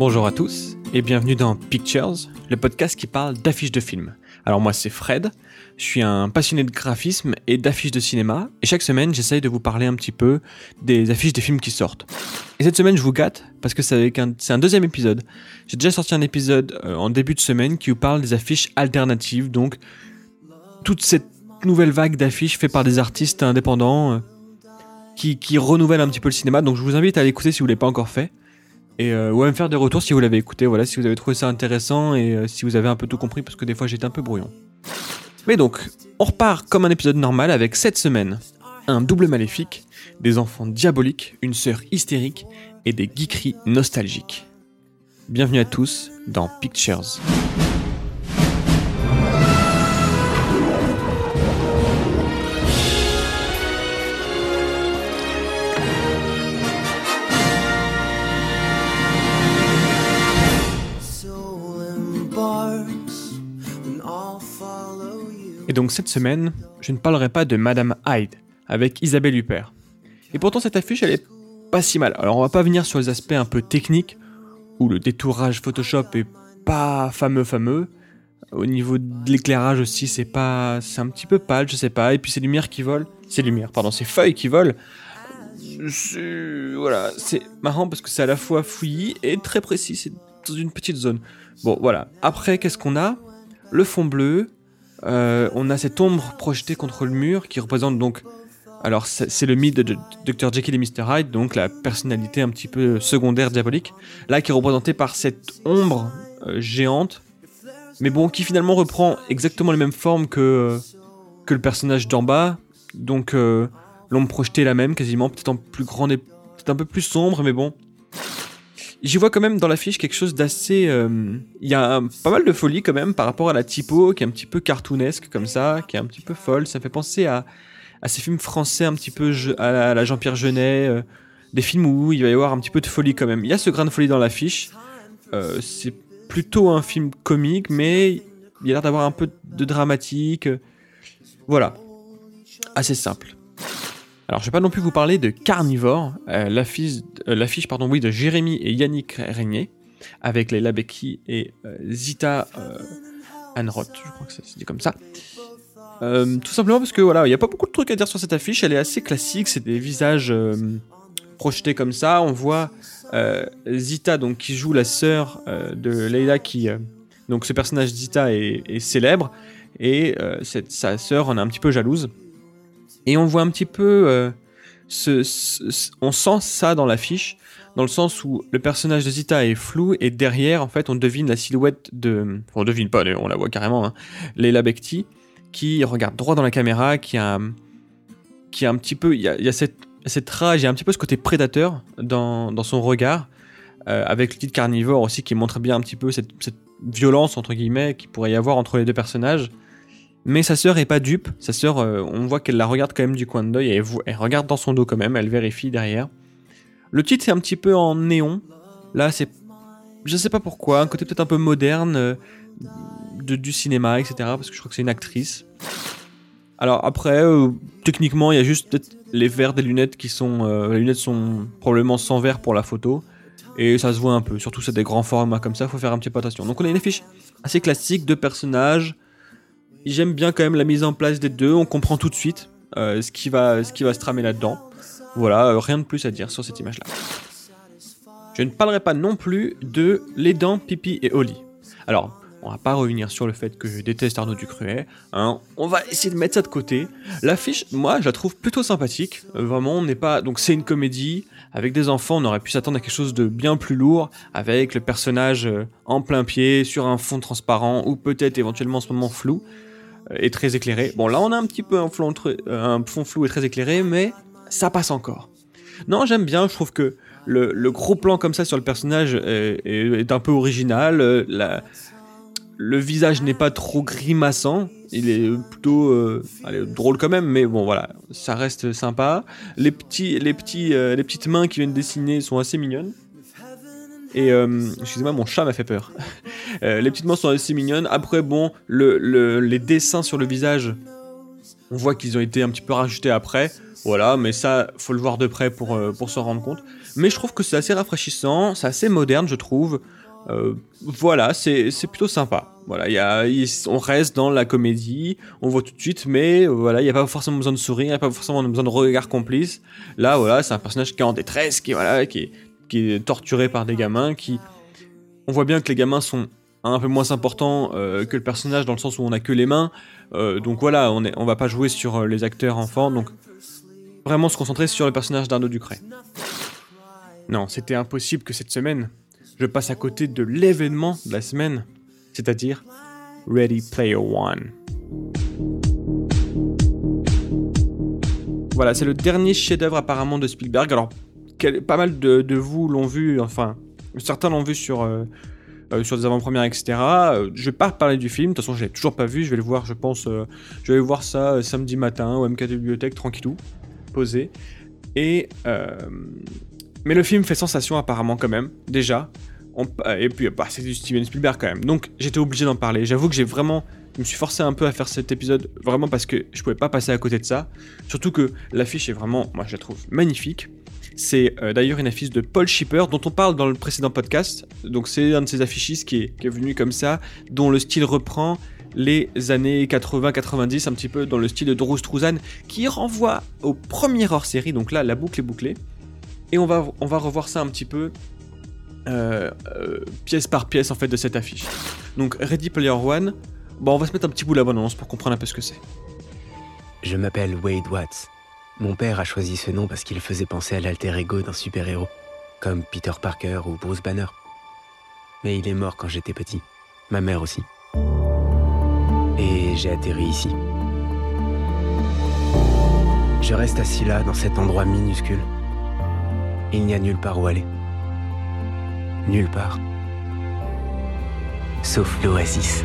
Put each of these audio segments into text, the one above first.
Bonjour à tous et bienvenue dans Pictures, le podcast qui parle d'affiches de films. Alors moi c'est Fred, je suis un passionné de graphisme et d'affiches de cinéma et chaque semaine j'essaye de vous parler un petit peu des affiches des films qui sortent. Et cette semaine je vous gâte parce que c'est un, deuxième épisode. J'ai déjà sorti un épisode euh, en début de semaine qui vous parle des affiches alternatives, donc toute cette nouvelle vague d'affiches faites par des artistes indépendants euh, qui, qui renouvellent un petit peu le cinéma. Donc je vous invite à l'écouter si vous ne l'avez pas encore fait et euh, ou à me faire des retours si vous l'avez écouté, voilà, si vous avez trouvé ça intéressant et euh, si vous avez un peu tout compris parce que des fois j'étais un peu brouillon. Mais donc, on repart comme un épisode normal avec cette semaine un double maléfique, des enfants diaboliques, une sœur hystérique et des geekeries nostalgiques. Bienvenue à tous dans Pictures. Et donc cette semaine, je ne parlerai pas de Madame Hyde avec Isabelle Huppert. Et pourtant cette affiche, elle est pas si mal. Alors on va pas venir sur les aspects un peu techniques, où le détourage Photoshop est pas fameux fameux. Au niveau de l'éclairage aussi, c'est pas, c'est un petit peu pâle, je sais pas. Et puis ces lumières qui volent, ces lumières, pardon, ces feuilles qui volent. Voilà, c'est marrant parce que c'est à la fois fouillis et très précis. C'est dans une petite zone. Bon, voilà. Après, qu'est-ce qu'on a? Le fond bleu, euh, on a cette ombre projetée contre le mur qui représente donc. Alors, c'est le mythe de Dr. Jekyll et Mr. Hyde, donc la personnalité un petit peu secondaire diabolique, là qui est représentée par cette ombre euh, géante, mais bon, qui finalement reprend exactement les mêmes formes que, que le personnage d'en bas, donc euh, l'ombre projetée est la même quasiment, peut-être en plus grande et peut-être un peu plus sombre, mais bon, J'y vois quand même dans l'affiche quelque chose d'assez. Euh, il y a pas mal de folie quand même par rapport à la typo qui est un petit peu cartoonesque comme ça, qui est un petit peu folle. Ça fait penser à, à ces films français un petit peu à la, Jean-Pierre Jeunet, euh, des films où il va y avoir un petit peu de folie quand même. Il y a ce grain de folie dans l'affiche. Euh, c'est plutôt un film comique, mais il a l'air d'avoir un peu de dramatique. Voilà. Assez simple. Alors, je vais pas non plus vous parler de Carnivore, euh, euh, l'affiche pardon, oui, de Jérémy et Yannick Régnier, avec Leila Becky et euh, Zita Anroth, je crois que ça se dit comme ça. tout simplement parce que voilà, il n'y a pas beaucoup de trucs à dire sur cette affiche, elle est assez classique, c'est des visages projetés comme ça. On voit Zita donc qui joue la sœur de Leila qui donc ce personnage Zita est, est célèbre et cette, sa sœur en est un petit peu jalouse. Et on voit un petit peu. Euh, ce, on sent ça dans l'affiche, dans le sens où le personnage de Zita est flou et derrière, en fait, on devine la silhouette de. On devine pas, on la voit carrément, hein, Leila Bekti, qui regarde droit dans la caméra, qui a. Qui a un petit peu. Il y a, il y a cette, cette rage, il y a un petit peu ce côté prédateur dans, dans son regard, euh, avec le titre carnivore aussi qui montre bien un petit peu cette, cette violence, entre guillemets, qui pourrait y avoir entre les deux personnages. Mais sa sœur est pas dupe. Sa sœur, euh, on voit qu'elle la regarde quand même du coin de l'œil. Elle, regarde dans son dos quand même. Elle vérifie derrière. Le titre c'est un petit peu en néon. Là, c'est, je sais pas pourquoi, un côté peut-être un peu moderne euh, de, du cinéma, etc. Parce que je crois que c'est une actrice. Alors après, euh, techniquement, il y a juste peut-être les verres des lunettes qui sont, les lunettes sont probablement sans verre pour la photo. Et ça se voit un peu. Surtout c'est des grands formats comme ça, faut faire un petit peu attention. Donc on a une affiche assez classique de personnages J'aime bien quand même la mise en place des deux, on comprend tout de suite euh, ce, qui va, ce qui va se tramer là-dedans. Voilà, euh, rien de plus à dire sur cette image-là. Je ne parlerai pas non plus de Les Dents, Pipi et Oli. Alors, on va pas revenir sur le fait que je déteste Arnaud Ducruet. Hein. On va essayer de mettre ça de côté. L'affiche, moi, je la trouve plutôt sympathique. Euh, vraiment, on n'est pas. Donc, c'est une comédie. Avec des enfants, on aurait pu s'attendre à quelque chose de bien plus lourd, avec le personnage en plein pied, sur un fond transparent, ou peut-être éventuellement en ce moment flou est très éclairé. Bon, là, on a un petit peu un, fond, un fond flou et très éclairé, mais ça passe encore. Non, j'aime bien, je trouve que le, gros plan comme ça sur le personnage est, un peu original. Euh, la, le visage n'est pas trop grimaçant. Il est plutôt euh, drôle quand même, mais bon voilà, ça reste sympa. Les, petits, les, petits, euh, les petites mains qui viennent dessiner sont assez mignonnes. Et euh, excusez-moi, mon chat m'a fait peur. Euh, les petites mains sont assez mignonnes. Après, bon, le, les dessins sur le visage, on voit qu'ils ont été un petit peu rajoutés après. Voilà, mais ça, faut le voir de près pour, euh, s'en rendre compte. Mais je trouve que c'est assez rafraîchissant, c'est assez moderne, je trouve. Voilà, c'est plutôt sympa. Voilà, on reste dans la comédie, on voit tout de suite, mais voilà, il n'y a pas forcément besoin de sourire, il n'y a pas forcément besoin de regard complice. Là, voilà, c'est un personnage qui est en détresse, qui, voilà, qui, qui est torturé par des gamins, qui... On voit bien que les gamins sont un peu moins importants euh, que le personnage, dans le sens où on a que les mains. Euh, donc voilà, on, est, on va pas jouer sur euh, les acteurs enfants, donc vraiment se concentrer sur le personnage d'Arnaud Ducret. Non, c'était impossible que cette semaine, je passe à côté de l'événement de la semaine, c'est-à-dire Ready Player One. Voilà, c'est le dernier chef-d'œuvre apparemment de Spielberg. Alors, pas mal de, vous l'ont vu, enfin, certains l'ont vu sur, euh, euh, sur des avant-premières, etc. Euh, je vais pas parler du film, de toute façon, je l'ai toujours pas vu. Je vais le voir, je pense, je vais voir ça samedi matin au MK Bibliothèque, tranquillou, posé. Et mais le film fait sensation apparemment quand même, déjà. Et puis, bah, c'est du Steven Spielberg quand même. Donc, j'étais obligé d'en parler. J'avoue que j'ai vraiment. Je me suis forcé un peu à faire cet épisode, vraiment parce que je pouvais pas passer à côté de ça. Surtout que l'affiche est vraiment, moi je la trouve magnifique. C'est euh, d'ailleurs une affiche de Paul Shipper, dont on parle dans le précédent podcast. Donc, c'est un de ces affichistes qui est, qui venu comme ça, dont le style reprend les années 80-90, un petit peu dans le style de Drew Struzan, qui renvoie au premier hors-série. Donc là, la boucle est bouclée. Et on va revoir ça un petit peu euh, euh, pièce par pièce en fait de cette affiche. Donc Ready Player One, bon on va se mettre un petit bout la bande-annonce pour comprendre un peu ce que c'est. Je m'appelle Wade Watts. Mon père a choisi ce nom parce qu'il faisait penser à l'alter ego d'un super-héros, comme Peter Parker ou Bruce Banner. Mais il est mort quand j'étais petit. Ma mère aussi. Et j'ai atterri ici. Je reste assis là, dans cet endroit minuscule. Il n'y a nulle part où aller. Nulle part. Sauf l'oasis.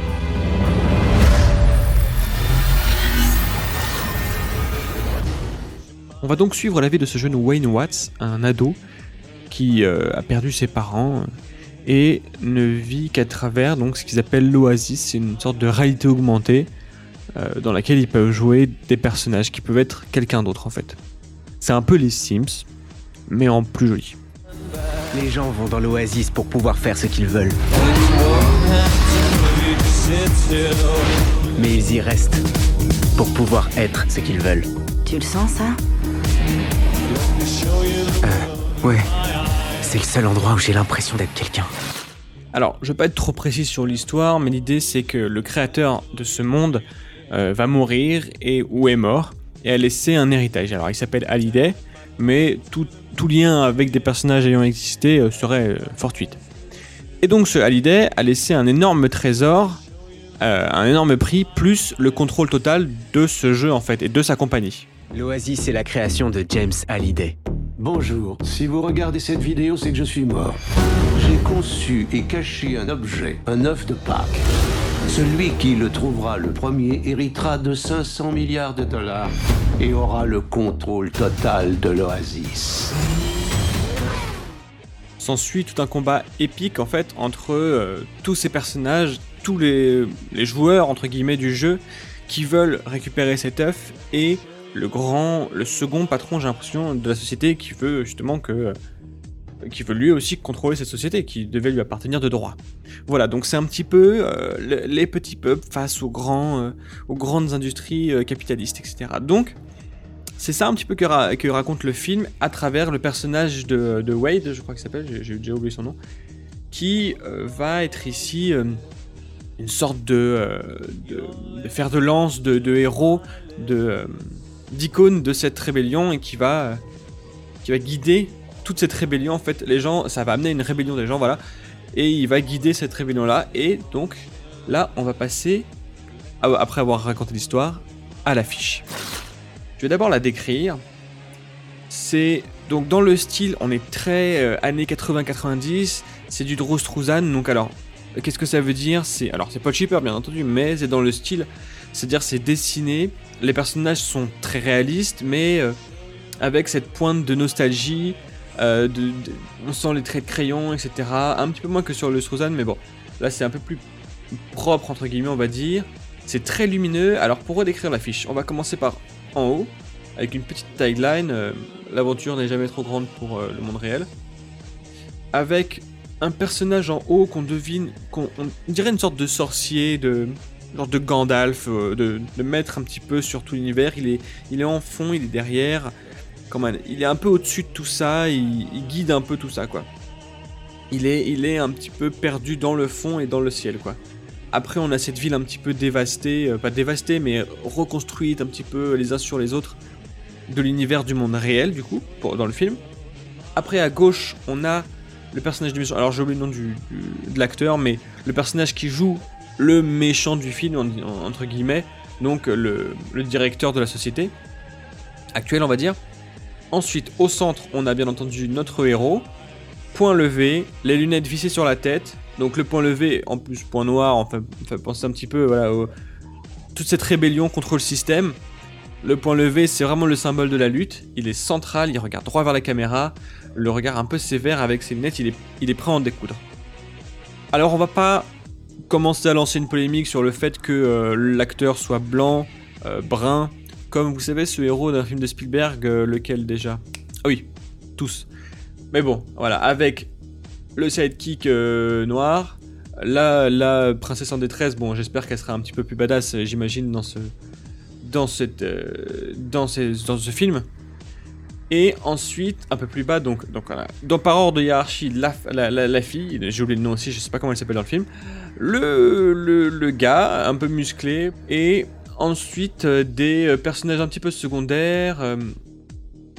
On va donc suivre la vie de ce jeune Wayne Watts, un ado qui euh, a perdu ses parents et ne vit qu'à travers donc ce qu'ils appellent l'Oasis, c'est une sorte de réalité augmentée euh, dans laquelle ils peuvent jouer des personnages qui peuvent être quelqu'un d'autre en fait. C'est un peu les Sims, mais en plus joli. Les gens vont dans l'oasis pour pouvoir faire ce qu'ils veulent. Mais ils y restent pour pouvoir être ce qu'ils veulent. Tu le sens ça? Ouais. C'est le seul endroit où j'ai l'impression d'être quelqu'un. Alors, je vais pas être trop précis sur l'histoire, mais l'idée c'est que le créateur de ce monde euh, va mourir et ou est mort et a laissé un héritage. Alors, il s'appelle Hallyday, mais tout, tout lien avec des personnages ayant existé euh, serait euh, fortuite. Et donc, ce Hallyday a laissé un énorme trésor, euh, un énorme prix, plus le contrôle total de ce jeu en fait et de sa compagnie. L'oasis est la création de James Hallyday. Bonjour, si vous regardez cette vidéo, c'est que je suis mort. J'ai conçu et caché un objet, un œuf de Pâques. Celui qui le trouvera le premier héritera de 500 milliards de dollars et aura le contrôle total de l'oasis. S'ensuit tout un combat épique en fait entre euh, tous ces personnages, tous les, les joueurs entre guillemets du jeu qui veulent récupérer cet œuf et le grand, le second patron j'ai l'impression de la société qui veut justement que qui veut lui aussi contrôler cette société qui devait lui appartenir de droit. Voilà donc c'est un petit peu euh, le- les petits peuples face aux grands, euh, aux grandes industries euh, capitalistes etc. Donc c'est ça un petit peu que, ra- que raconte le film à travers le personnage de, de Wade, je crois qu'il s'appelle, j'ai- déjà oublié son nom, qui va être ici une sorte de, de, de fer de lance, de, héros, d'icône de cette rébellion et qui va, qui va guider toute cette rébellion. En fait, les gens, ça va amener une rébellion des gens, voilà, et il va guider cette rébellion-là. Et donc là, on va passer, à- après avoir raconté l'histoire, à l'affiche. Je vais d'abord la décrire. C'est donc dans le style, on est très euh, années 80-90. C'est du Drew Struzan. Donc alors, qu'est-ce que ça veut dire? C'est alors c'est pas cheaper bien entendu, mais c'est dans le style, c'est-à-dire c'est dessiné. Les personnages sont très réalistes, mais euh, avec cette pointe de nostalgie. Euh, on sent les traits de crayon, etc. Un petit peu moins que sur le Struzan, mais bon, là c'est un peu plus propre entre guillemets, on va dire. C'est très lumineux. Alors pour redécrire l'affiche, on va commencer par en haut. avec une petite tagline euh, L'aventure n'est jamais trop grande pour euh, le monde réel. Avec un personnage en haut qu'on devine, qu'on on dirait une sorte de sorcier, de genre de Gandalf, de, de maître un petit peu sur tout l'univers. Il est, il est en fond, il est derrière. Il est un peu au-dessus de tout ça, il, guide un peu tout ça, quoi. Il est, il est un petit peu perdu dans le fond et dans le ciel, quoi. Après, on a cette ville un petit peu dévastée, euh, pas dévastée, mais reconstruite un petit peu les uns sur les autres de l'univers du monde réel, du coup, dans le film. Après, à gauche, on a le personnage du méchant. Alors, j'ai oublié le nom du, de l'acteur, mais le personnage qui joue le méchant du film, en- en- entre guillemets, donc le, le directeur de la société actuelle, on va dire. Ensuite, au centre, on a bien entendu notre héros. Point levé, les lunettes vissées sur la tête. Donc le point levé, en plus point noir, enfin, fait penser un petit peu voilà, toute cette rébellion contre le système. Le point levé, c'est vraiment le symbole de la lutte. Il est central, il regarde droit vers la caméra. Le regard un peu sévère avec ses lunettes, il est, il est prêt à en découdre. Alors on va pas commencer à lancer une polémique sur le fait que euh, l'acteur soit blanc, euh, brun, comme vous savez ce héros d'un film de Spielberg, euh, lequel déjà? Ah oui, tous. Mais bon, voilà, avec le sidekick euh, noir, la, la princesse en détresse, bon j'espère qu'elle sera un petit peu plus badass, euh, j'imagine, dans ce, dans, cette, dans, dans ce film. Et ensuite, un peu plus bas, donc, donc voilà, dans, par ordre de hiérarchie, la, la, la, la fille, j'ai oublié le nom aussi, je sais pas comment elle s'appelle dans le film, le, le, le gars, un peu musclé, et ensuite euh, des euh, personnages un petit peu secondaires, euh,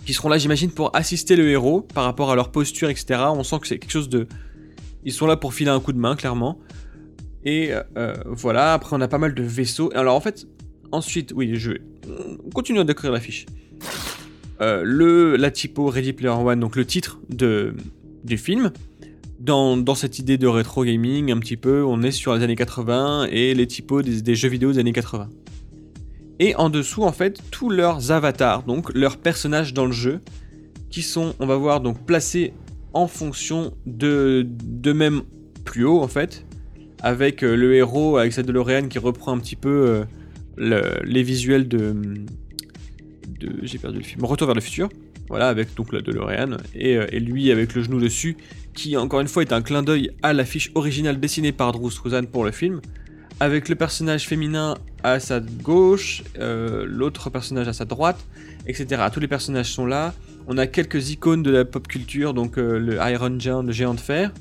qui seront là, j'imagine, pour assister le héros par rapport à leur posture, etc. On sent que c'est quelque chose de... Ils sont là pour filer un coup de main, clairement. Et voilà, après on a pas mal de vaisseaux. Alors en fait, ensuite, oui, je vais continuer à décrire l'affiche. Euh, le, la typo Ready Player One, donc le titre de, du film. Dans, dans cette idée de rétro gaming, un petit peu, on est sur les années 80 et les typos des jeux vidéo des années 80. Et en dessous, en fait, tous leurs avatars, donc leurs personnages dans le jeu, qui sont, on va voir, donc placés en fonction de, de même plus haut, en fait, avec euh, le héros, avec sa DeLorean qui reprend un petit peu euh, le- les visuels de, de j'ai perdu le film, Retour vers le futur, voilà, avec donc la DeLorean, et, euh, et lui avec le genou dessus, qui encore une fois est un clin d'œil à l'affiche originale dessinée par Drew Struzan pour le film, avec le personnage féminin à sa gauche, euh, l'autre personnage à sa droite, etc. Tous les personnages sont là. On a quelques icônes de la pop culture, donc euh, le Iron Giant, le géant de fer,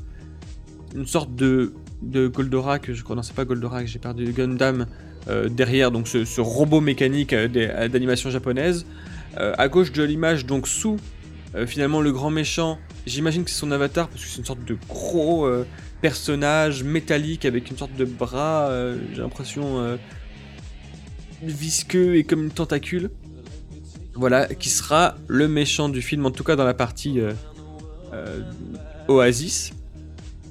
une sorte de, de Goldorak, je crois, non c'est pas Goldorak, j'ai perdu Gundam euh, derrière, donc ce, ce robot mécanique d'animation japonaise. À gauche de l'image, donc sous finalement le grand méchant, j'imagine que c'est son avatar parce que c'est une sorte de gros personnage métallique avec une sorte de bras, euh, j'ai l'impression euh, visqueux et comme une tentacule. Voilà, qui sera le méchant du film, en tout cas dans la partie euh, Oasis.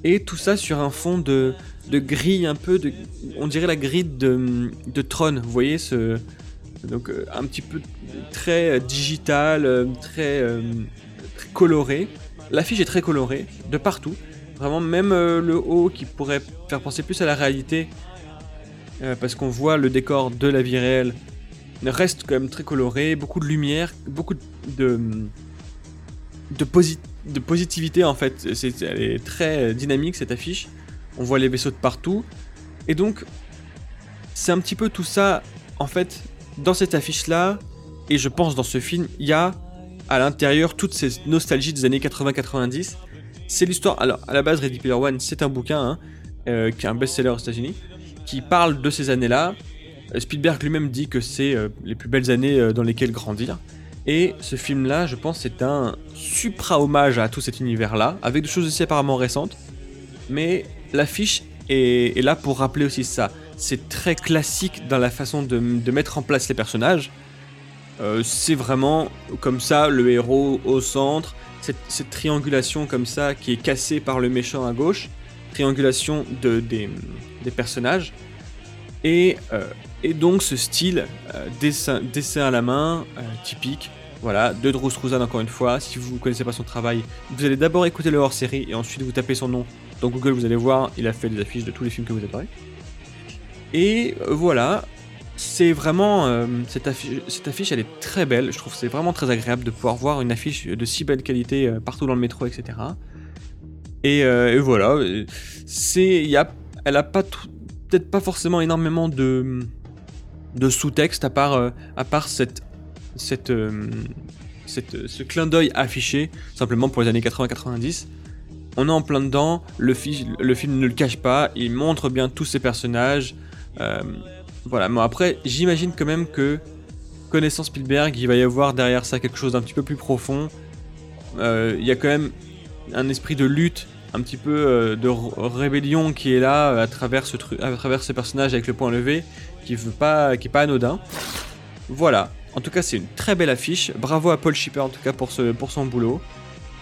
Et tout ça sur un fond de, de grille un peu, de, on dirait la grille de, de Tron, vous voyez ce, donc un petit peu très digital, très, très coloré. L'affiche est très colorée, de partout. Vraiment, même euh, le haut qui pourrait faire penser plus à la réalité, euh, parce qu'on voit le décor de la vie réelle, reste quand même très coloré, beaucoup de lumière, beaucoup de, de, posi- de positivité en fait. C'est, elle est très dynamique cette affiche. On voit les vaisseaux de partout. Et donc, c'est un petit peu tout ça, en fait, dans cette affiche-là, et je pense dans ce film, il y a à l'intérieur toutes ces nostalgies des années 80-90. C'est l'histoire. Alors, à la base, Ready Player One, c'est un bouquin hein, euh, qui est un best-seller aux États-Unis, qui parle de ces années-là. Euh, Spielberg lui-même dit que c'est euh, les plus belles années dans lesquelles grandir. Et ce film-là, je pense, c'est un supra-hommage à tout cet univers-là, avec des choses aussi apparemment récentes. Mais l'affiche est, là pour rappeler aussi ça. C'est très classique dans la façon de mettre en place les personnages. Euh, c'est vraiment comme ça, le héros au centre, cette, cette triangulation comme ça qui est cassée par le méchant à gauche, triangulation de, des, personnages. Et, euh, et donc ce style, euh, dessin, à la main, typique, voilà, de Drew Struzan encore une fois. Si vous ne connaissez pas son travail, vous allez d'abord écouter le hors-série et ensuite vous tapez son nom dans Google, vous allez voir, il a fait des affiches de tous les films que vous adorez. Et voilà, c'est vraiment euh, cette, affiche, cette affiche, elle est très belle. Je trouve c'est vraiment très agréable de pouvoir voir une affiche de si belle qualité euh, partout dans le métro, etc. Et, euh, et voilà, c'est, y a, elle a pas peut-être pas forcément énormément de de sous-texte à part à part cette cette, cette ce clin d'œil affiché simplement pour les années 80-90 on est en plein dedans, le, le, film ne le cache pas, il montre bien tous ses personnages. Euh, voilà, mais après, j'imagine quand même que, connaissant Spielberg, il va y avoir derrière ça quelque chose d'un petit peu plus profond. Euh, il y a quand même un esprit de lutte, un petit peu euh, de rébellion qui est là à travers, ce à travers ces personnages avec le point levé, qui veut pas, qui pas anodin. Voilà. En tout cas, c'est une très belle affiche. Bravo à Paul Schipper en tout cas pour, ce, pour son boulot.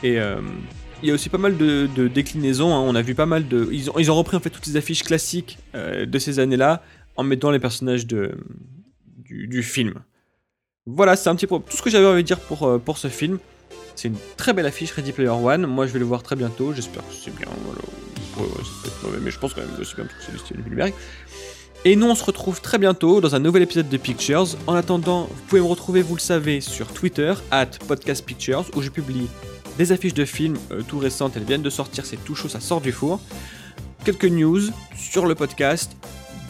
Et il y a aussi pas mal de, déclinaisons. Hein. On a vu pas mal de. Ils ont, ils ont repris en fait toutes les affiches classiques euh, de ces années-là en mettant les personnages de, du, film. Voilà, c'est un petit peu tout ce que j'avais envie de dire pour, euh, pour ce film. C'est une très belle affiche Ready Player One. Moi, je vais le voir très bientôt. J'espère que c'est bien. mais je pense quand même que c'est bien parce que c'est le style de. Et nous, on se retrouve très bientôt dans un nouvel épisode de Pictures. En attendant, vous pouvez me retrouver, vous le savez, sur Twitter, at Podcast Pictures, où je publie des affiches de films euh, tout récentes, elles viennent de sortir, c'est tout chaud, ça sort du four. Quelques news sur le podcast,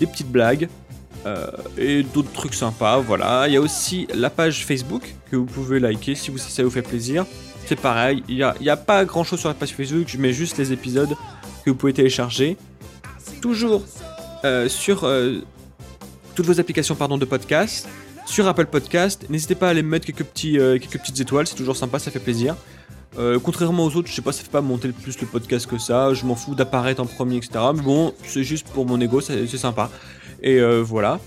des petites blagues euh, et d'autres trucs sympas, voilà. Il y a aussi la page Facebook que vous pouvez liker si vous, ça vous fait plaisir. C'est pareil, il n'y a, a, pas grand chose sur la page Facebook, je mets juste les épisodes que vous pouvez télécharger. Toujours euh, sur toutes vos applications pardon, de podcast. Sur Apple Podcast, n'hésitez pas à aller mettre quelques, petits, quelques petites étoiles, c'est toujours sympa, ça fait plaisir. Euh, contrairement aux autres, je sais pas, ça fait pas monter plus le podcast que ça. Je m'en fous d'apparaître en premier, etc. Mais bon, c'est juste pour mon ego, c'est sympa. Et euh, voilà.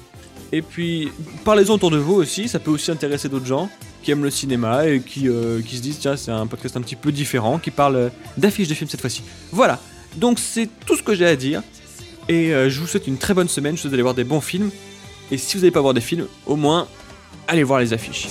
Et puis, parlez-en autour de vous aussi. Ça peut aussi intéresser d'autres gens qui aiment le cinéma et qui, euh, qui se disent tiens, c'est un podcast un petit peu différent, qui parle d'affiches de films cette fois-ci. Voilà. Donc, c'est tout ce que j'ai à dire. Et je vous souhaite une très bonne semaine. Je vous souhaite d'aller voir des bons films. Et si vous n'allez pas voir des films, au moins, allez voir les affiches.